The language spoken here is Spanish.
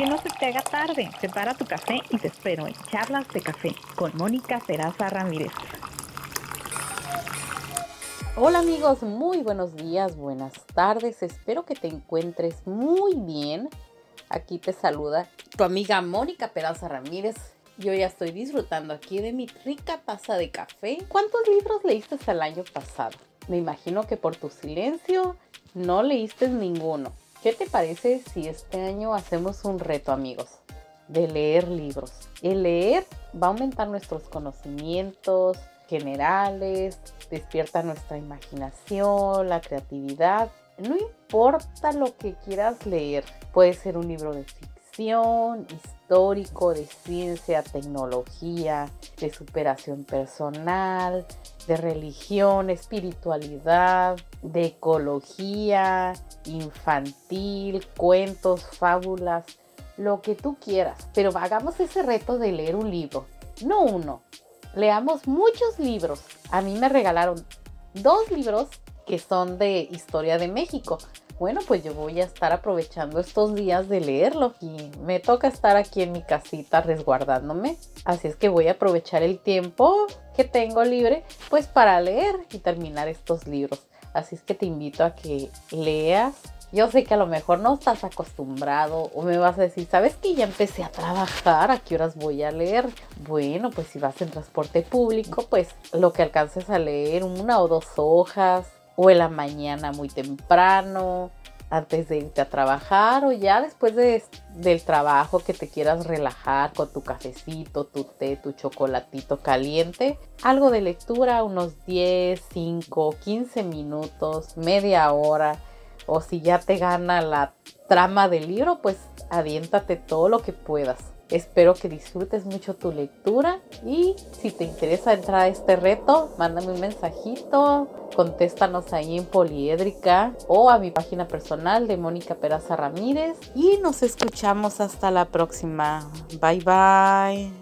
que no se te haga tarde. Prepara tu café y te espero en Charlas de Café con Mónica Peraza Ramírez. Hola amigos, muy buenos días, buenas tardes. Espero que te encuentres muy bien. Aquí te saluda tu amiga Mónica Peraza Ramírez. Yo ya estoy disfrutando aquí de mi rica taza de café. ¿Cuántos libros leíste el año pasado? Me imagino que por tu silencio no leíste ninguno. ¿Qué te parece si este año hacemos un reto, amigos? De leer libros. El leer va a aumentar nuestros conocimientos generales, despierta nuestra imaginación, la creatividad. No importa lo que quieras leer, puede ser un libro de ficción, histórico, de ciencia, tecnología, de superación personal, de religión, espiritualidad, de ecología, infantil, cuentos, fábulas, lo que tú quieras. Pero hagamos ese reto de leer un libro, no uno. Leamos muchos libros. A mí me regalaron dos libros que son de historia de México. Bueno, pues yo voy a estar aprovechando estos días de leerlo y me toca estar aquí en mi casita resguardándome. Así es que voy a aprovechar el tiempo que tengo libre pues para leer y terminar estos libros. Así es que te invito a que leas. Yo sé que a lo mejor no estás acostumbrado o me vas a decir, ¿sabes que ya empecé a trabajar? ¿A qué horas voy a leer? Bueno, pues si vas en transporte público, pues lo que alcances a leer, una o dos hojas, o en la mañana muy temprano, antes de irte a trabajar o ya después del trabajo que te quieras relajar con tu cafecito, tu té, tu chocolatito caliente. Algo de lectura, unos 10, 5, 15 minutos, media hora. O si ya te gana la trama del libro, pues aviéntate todo lo que puedas. Espero que disfrutes mucho tu lectura y si te interesa entrar a este reto, mándame un mensajito, contéstanos ahí en Poliédrica o a mi página personal de Mónica Peraza Ramírez y nos escuchamos hasta la próxima. Bye bye.